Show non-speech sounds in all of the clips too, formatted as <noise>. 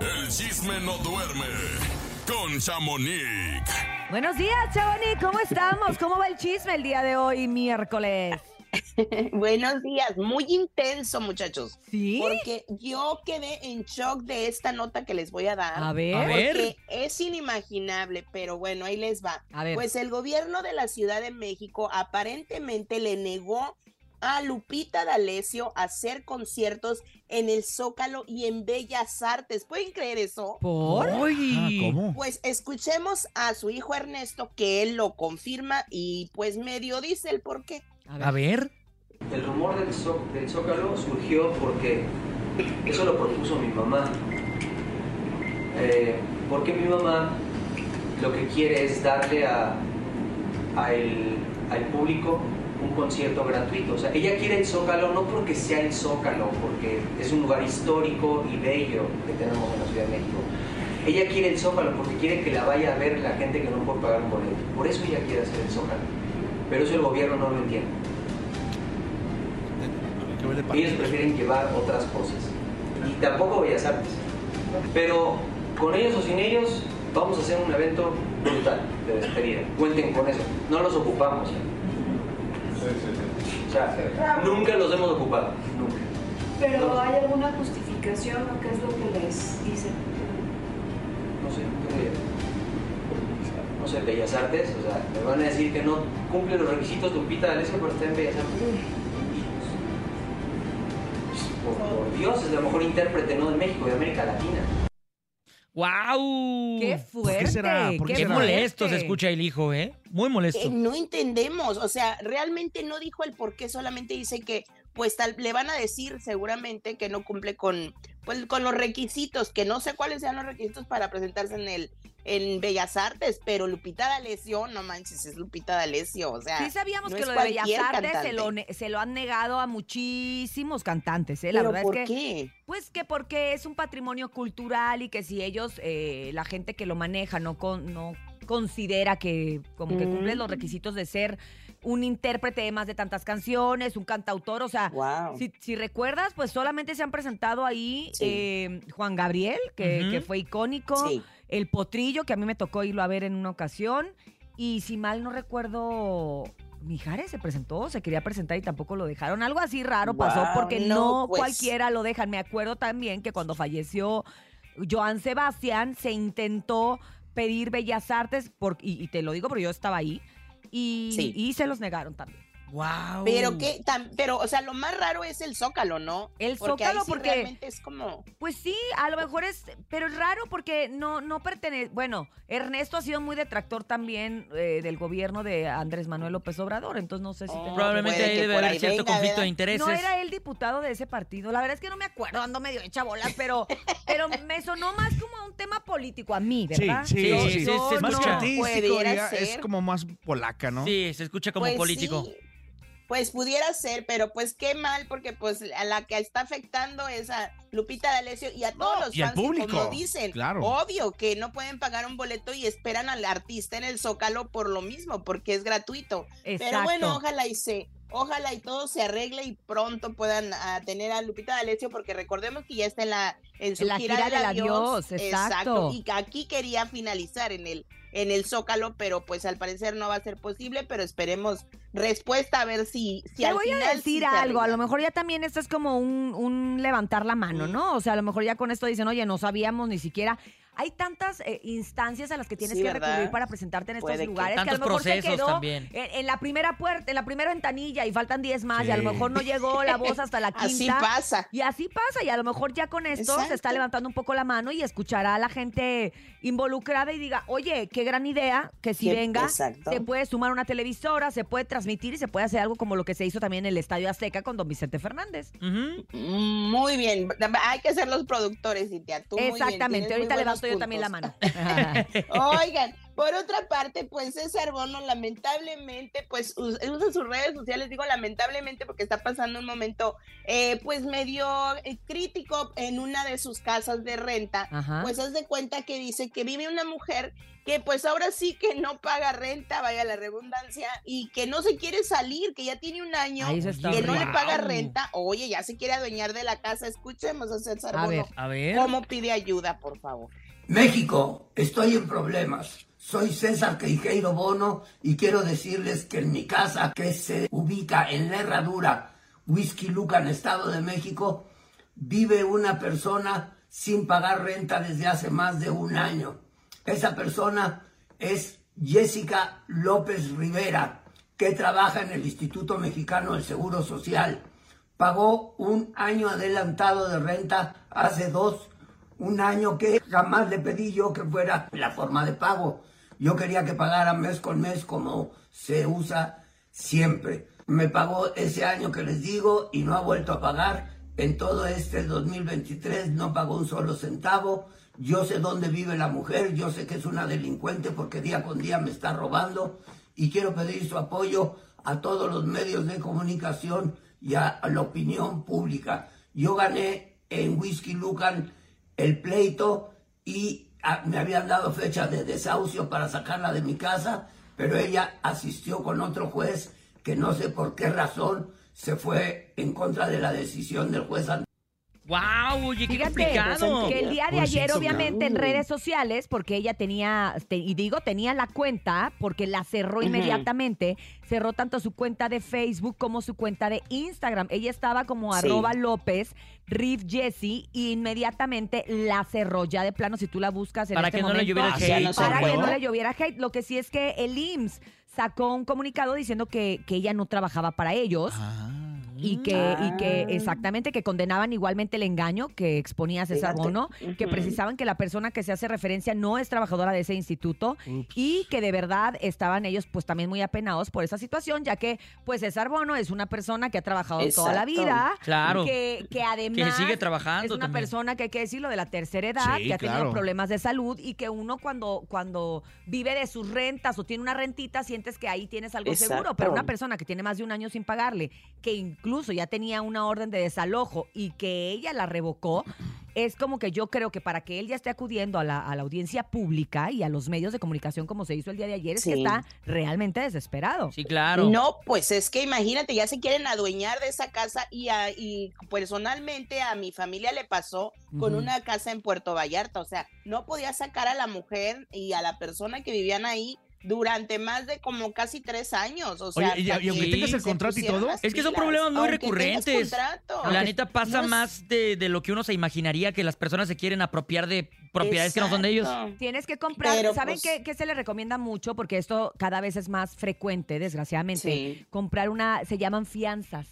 El chisme no duerme con Chamonix. Buenos días, Chamonix. ¿Cómo estamos? ¿Cómo va el chisme el día de hoy, miércoles? <laughs> Buenos días, muy intenso muchachos. ¿Sí? Porque yo quedé en shock de esta nota que les voy a dar. A ver. A ver. Porque es inimaginable, pero bueno, ahí les va. A ver. Pues el gobierno de la Ciudad de México aparentemente le negó a Lupita D'Alessio hacer conciertos en el Zócalo y en Bellas Artes. ¿Pueden creer eso? ¿Por? Ah, ¿Cómo? Pues escuchemos a su hijo Ernesto que él lo confirma y pues medio dice el por qué. A ver. El rumor del, Zó- del Zócalo surgió porque eso lo propuso mi mamá. Eh, porque mi mamá lo que quiere es darle a, a el- al público un concierto gratuito. O sea, ella quiere el Zócalo no porque sea el Zócalo, porque es un lugar histórico y bello que tenemos en la Ciudad de México. Ella quiere el Zócalo porque quiere que la vaya a ver la gente que no puede pagar un boleto. Por eso ella quiere hacer el Zócalo. Pero eso el gobierno no lo entiende. ¿Qué huele pa- Ellos prefieren llevar otras cosas. Y tampoco Bellas Artes. Pero con ellos o sin ellos, vamos a hacer un evento brutal de despedida. Cuenten con eso. No los ocupamos. O sea, nunca los hemos ocupado. Nunca. Pero ¿hay alguna justificación o qué es lo que les dicen? No sé, no sé, Bellas Artes, o sea, me van a decir que no cumple los requisitos de Lupita D'Alessio para estar en Bellas Artes. Por, por Dios, es la mejor intérprete, no de México, de América Latina. ¡Wow! ¡Qué fuerte! será? ¿Por qué Qué será? molesto se escucha el hijo, ¿eh? Muy molesto. Eh, no entendemos, o sea, realmente no dijo el por qué, solamente dice que pues tal, le van a decir seguramente que no cumple con pues con los requisitos, que no sé cuáles sean los requisitos para presentarse en el en Bellas Artes, pero Lupita D'Alessio, no manches, es Lupita D'Alessio, o sea, Sí sabíamos no que lo de Bellas Artes se lo, se lo han negado a muchísimos cantantes, ¿eh? La pero verdad ¿por es que... qué? Pues que porque es un patrimonio cultural y que si ellos, eh, la gente que lo maneja, no, con, no considera que como que cumple Mm. los requisitos de ser un intérprete de más de tantas canciones, un cantautor, o sea, Wow. si, si recuerdas, pues solamente se han presentado ahí Sí. eh, Juan Gabriel, que, fue icónico, Sí. el Potrillo, que a mí me tocó irlo a ver en una ocasión, y si mal no recuerdo... Mijares se presentó, se quería presentar y tampoco lo dejaron. Algo así raro pasó porque no, no, pues. cualquiera lo dejan. Me acuerdo también que cuando falleció Joan Sebastián se intentó pedir Bellas Artes, por, y, y te lo digo porque yo estaba ahí, y, Sí. y se los negaron también. ¡Wow! Pero que tan, pero o sea, lo más raro es el Zócalo, ¿no? El Porque ahí Zócalo sí porque- realmente es como Pues sí, a lo mejor es, pero es raro porque no, no pertenece, bueno, Ernesto ha sido muy detractor también eh, del gobierno de Andrés Manuel López Obrador, entonces no sé si... Oh, Probablemente ahí debe haber cierto venga, conflicto ¿verdad? de intereses. No era él diputado de ese partido. La verdad es que no me acuerdo, ando medio hecha bolas, pero, pero me sonó más como a un tema político a mí, Sí, ¿verdad? sí, sí. Más que artístico, ya es como más polaca, ¿no? Sí, se escucha como Pues político. sí, pues pudiera ser, pero pues qué mal, porque pues a la que está afectando es a Lupita D'Alessio y a todos No, los y al fans que, como dicen, claro. obvio que no pueden pagar un boleto y esperan al artista en el Zócalo por lo mismo, porque es gratuito. Pero Exacto. bueno, ojalá y se, ojalá y todo se arregle y pronto puedan ah, tener a Lupita D'Alessio, porque recordemos que ya está en la en su En la gira, gira del adiós, adiós, exacto. Y que aquí quería finalizar en el en el Zócalo, pero pues al parecer no va a ser posible, pero esperemos respuesta a ver si, si Te al voy final a decir algo, a lo mejor ya también esto es como un, un levantar la mano. ¿no? O sea, a lo mejor ya con esto dicen, oye, no sabíamos ni siquiera. Hay tantas eh, instancias a las que tienes Sí, que ¿verdad? recurrir para presentarte en estos Puede que. lugares que a Tantos lo mejor se procesos quedó también. En, en la primera puerta, en la primera ventanilla y faltan 10 más y a lo mejor no llegó la voz hasta la <laughs> quinta. Así pasa. Y así pasa, y a lo mejor ya con esto se está levantando un poco la mano y escuchará a la gente involucrada y diga, oye, qué gran idea que si Que- venga, exacto. se puede sumar una televisora, se puede transmitir y se puede hacer algo como lo que se hizo también en el Estadio Azteca con don Vicente Fernández. Mm, Muy bien, hay que ser los productores, Cintia. Tú muy bien, Exactamente, muy ahorita buenos levanto yo también la mano. <laughs> Oigan, Por otra parte, pues César Bono lamentablemente, pues us- usa sus redes sociales, digo lamentablemente porque está pasando un momento eh, pues medio eh, crítico en una de sus casas de renta. Ajá. Pues haz de cuenta que dice que vive una mujer que pues ahora sí que no paga renta, vaya la redundancia, y que no se quiere salir, que ya tiene un año que no le paga renta. Oye, ya se quiere adueñar de la casa. Escuchemos a César A Bono. ver. A ver. ¿Cómo pide ayuda, por favor? México, estoy en problemas. Soy César Queijeiro Bono y quiero decirles que en mi casa, que se ubica en la Herradura, Whisky Lucan, Estado de México, vive una persona sin pagar renta desde hace más de un año. Esa persona es Jessica López Rivera, que trabaja en el Instituto Mexicano del Seguro Social. Pagó un año adelantado de renta hace dos un año que jamás le pedí yo que fuera la forma de pago. Yo quería que pagara mes con mes como se usa siempre. Me pagó ese año que les digo y no ha vuelto a pagar. En todo este 2023 no pagó un solo centavo. Yo sé dónde vive la mujer, yo sé que es una delincuente porque día con día me está robando y quiero pedir su apoyo a todos los medios de comunicación y a, la opinión pública. Yo gané en Whisky Lucan el pleito y ah, me habían dado fecha de desahucio para sacarla de mi casa, pero ella asistió con otro juez que no sé por qué razón se fue en contra de la decisión del juez ¡Wow! Oye, qué Fíjate complicado. que el día de Pues ayer, obviamente, en redes sociales, porque ella tenía, te- y digo tenía la cuenta, porque la cerró inmediatamente, cerró tanto su cuenta de Facebook como su cuenta de Instagram. Ella estaba como Sí. arroba López, Riff Jessie, y inmediatamente la cerró ya de plano, si tú la buscas en Para este que no le momento. lloviera ya hate. no se para que no le lloviera hate. Lo que sí es que el IMSS sacó un comunicado diciendo que, que ella no trabajaba para ellos Ah. Y que, y que Ah. exactamente que condenaban igualmente el engaño que exponía César Fíjate. Bono, que precisaban que la persona que se hace referencia no es trabajadora de ese instituto y que de verdad estaban ellos pues también muy apenados por esa situación, ya que pues César Bono es una persona que ha trabajado toda la vida, Claro. que, que además sigue trabajando es una también. persona que hay que decirlo de la tercera edad, Sí, que ha tenido claro. problemas de salud y que uno cuando, cuando vive de sus rentas o tiene una rentita sientes que ahí tienes algo seguro, pero una persona que tiene más de un año sin pagarle, que incluso ya tenía una orden de desalojo y que ella la revocó, es como que yo creo que para que él ya esté acudiendo a la, a la audiencia pública y a los medios de comunicación como se hizo el día de ayer, es que está realmente desesperado. Sí, claro. No, pues es que imagínate, ya se quieren adueñar de esa casa y, a- y personalmente a mi familia le pasó con una casa en Puerto Vallarta, o sea, no podía sacar a la mujer y a la persona que vivían ahí durante más de como casi tres años, o sea, Oye, y- aunque que tengas el contrato y todo. Es que son problemas muy recurrentes. contrato. La neta pasa No es- más de, de lo que uno se imaginaría que las personas se quieren apropiar de propiedades que no son de ellos. Tienes que comprar, Pero, ¿saben pues- qué, qué se le recomienda mucho? Porque esto cada vez es más frecuente, desgraciadamente. Sí. Comprar una, se llaman fianzas.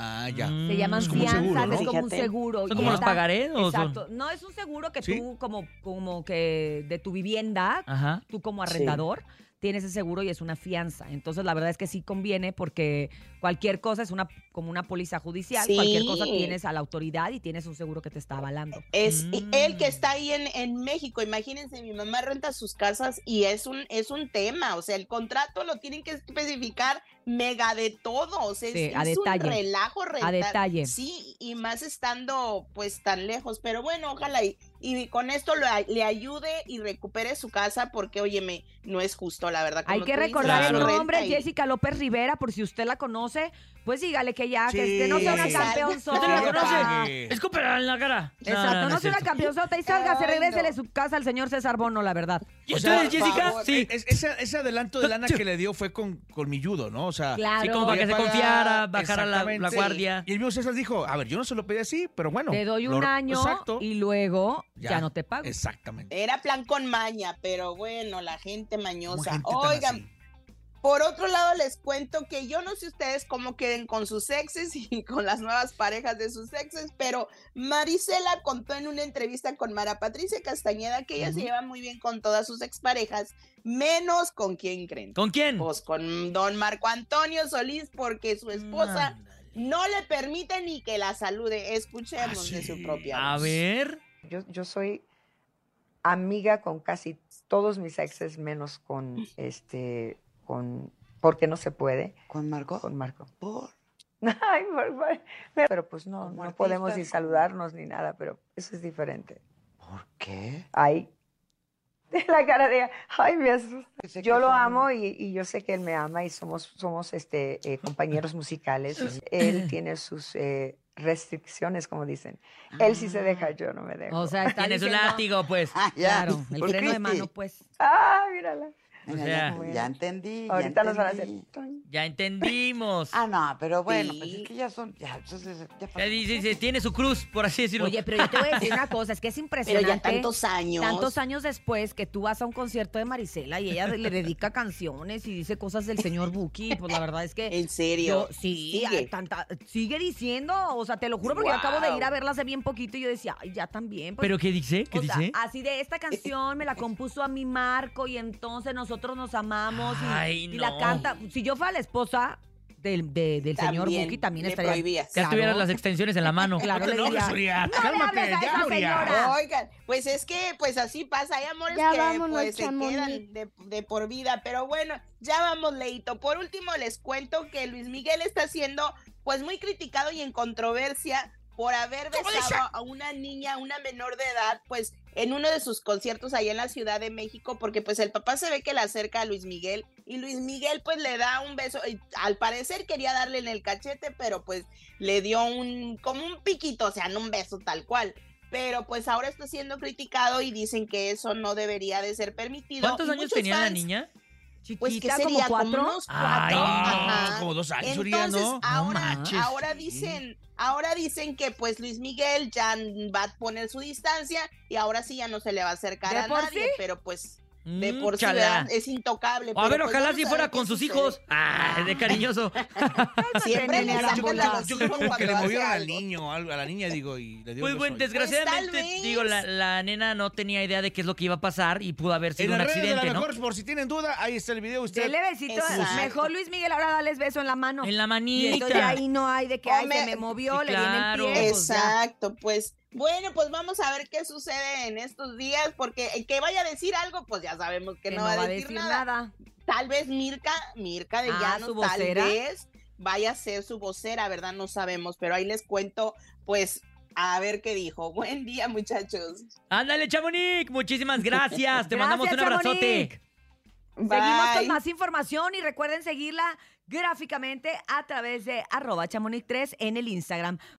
Ah, ya. Mm. Se llaman Es como un fianzas, seguro, ¿no? es como un Fíjate. seguro. ¿Son y como los está- pagarés o son? Exacto. No, es un seguro que ¿Sí? tú como, como que de tu vivienda, Ajá. tú como Sí. arrendador, tienes ese seguro y es una fianza. Entonces, la verdad es que sí conviene porque cualquier cosa es una como una póliza judicial. Sí. Cualquier cosa tienes a la autoridad y tienes un seguro que te está avalando. Es Mm. él que está ahí en, en México, imagínense, mi mamá renta sus casas y es un, es un tema, o sea, el contrato lo tienen que especificar mega de todo, o sea, Sí, es, a es un relajo rentar. detalle. Sí, y más estando pues tan lejos, pero bueno, ojalá y, y con esto lo le ayude y recupere su casa porque, óyeme, no es justo, la verdad. Hay que dices, recordar el nombre, y- Jessica López Rivera, por si usted la conoce, pues dígale que ya, Sí. que no sea una campeón ¿Usted la conoce? Escúpela en la cara. Exacto, no, es sea una campeonzota y salga, se Ay, regrésele no. su casa al señor César Bono, la verdad. ¿Y O sea, Jessica? favor. Sí. Es- ese, ese adelanto de lana que le dio fue con, con mi judo, ¿no? O sea, Claro. Sí, como para que se confiara, bajara la, la guardia. Y el mismo César dijo, a ver, yo no se lo pedí así, pero bueno. Te doy un lo- año Exacto. y luego ya. Ya. no te pago. Exactamente. Era plan con maña, pero bueno, la gente mañosa. gente Oigan, así. Por otro lado, les cuento que yo no sé ustedes cómo queden con sus exes <laughs> y con las nuevas parejas de sus exes, pero Marisela contó en una entrevista con Mara Patricia Castañeda que ella se lleva muy bien con todas sus exparejas, menos con quién creen. ¿Con quién? Pues con don Marco Antonio Solís, porque su esposa no le permite ni que la salude. Escuchemos Ah, de su propia A voz. ver. Yo, yo soy amiga con casi todos mis exes, menos con <laughs> este, con, porque no se puede, ¿Con Marco? con Marco. Por. <laughs> Ay, por favor. Pero pues no, no podemos ni saludarnos ni nada, pero eso es diferente. ¿Por qué? Ay, <laughs> la cara de, ay, me asusta. Pensé Yo lo son- amo y, y yo sé que él me ama y somos, somos este, eh, compañeros musicales. Él tiene sus eh, restricciones, como dicen. Él sí se deja, yo no me dejo. O sea, <laughs> Tienes un látigo, pues. Ah, ya. Claro, el ¿Por freno de mano, pues. ah, mírala. O Ya, sea- ya, ya entendí. ya Ahorita nos van a hacer. Ya entendimos. <laughs> Ah, no, pero bueno, pues es que ya son. Ya, entonces, ya Ya pasó. dice, dice, tiene su cruz, por así decirlo. Oye, pero yo te voy a decir <laughs> una cosa, es que es <laughs> Pero impresionante. ya tantos años. Tantos años después que tú vas a un concierto de Marisela y ella le dedica canciones y dice cosas del señor Buki, pues la verdad es que En serio. yo sí, Sigue. tanta- sigue diciendo, o sea, te lo juro porque yo acabo de ir a verla hace bien poquito y yo decía, ay, ya también. pues, ¿Pero qué dice? ¿Qué o sea, dice? así de esta canción me la compuso a mi Marco y entonces nosotros nos amamos y, Ay, y la canta. Si yo fuera la esposa del, de- del señor También Buki, también le estaría. prohibías. Ya Claro. tuvieras las extensiones en la mano. <laughs> Claro, le No, diría. "No le cálmate, hables a ya, esa. Oigan, pues es que pues así pasa, hay amores Ya que vámonos, pues se Chamonix. quedan de, de por vida, pero bueno, ya vamos, Leito. Por último les cuento que Luis Miguel está siendo pues muy criticado y en controversia por haber besado a una niña, una menor de edad, pues en uno de sus conciertos allá en la Ciudad de México, porque pues el papá se ve que le acerca a Luis Miguel y Luis Miguel pues le da un beso, y al parecer quería darle en el cachete, pero pues le dio un, como un piquito, o sea, no un beso tal cual. Pero pues ahora está siendo criticado y dicen que eso no debería de ser permitido. ¿Cuántos Y años tenía la fans, Pues que sería como como, cuatro. unos Ay, no, ajá. como dos años, Entonces, ¿no? ahora, manches, ahora sí. dicen, ahora dicen que pues Luis Miguel ya va a poner su distancia y ahora sí ya no se le va a acercar ¿De a nadie, sí? pero pues de Mm, por sí es intocable. A pero, ver, pues, ojalá si a fuera con sus hijos. Ah, de cariñoso. <laughs> Siempre le sacan a Yo creo que le movieron al niño, a la niña, digo, y le dio Pues bueno, desgraciadamente, Pues, digo, la, la nena no tenía idea de qué es lo que iba a pasar y pudo haber En sido un accidente, ¿no? mejor, por si tienen duda, ahí está el video. Usted Dele besito. Exacto. Mejor Luis Miguel, ahora dales beso en la mano. En la Y manita. entonces ahí no hay de que ay, se me movió, le viene claro. el pie. pues. Exacto, pues bueno, pues vamos a ver qué sucede en estos días, porque el que vaya a decir algo, pues ya sabemos que, Que no, va a decir, nada. Tal vez Mirka, Mirka de Ah, Llanos, su tal vocera. vez vaya a ser su vocera, ¿verdad? No sabemos, pero ahí les cuento, pues, a ver qué dijo. <laughs> Buen día, muchachos. Ándale, Chamonix. Muchísimas gracias. Te <laughs> mandamos un abrazote. Seguimos con más información y recuerden seguirla gráficamente a través de arroba chamonix3 en el Instagram.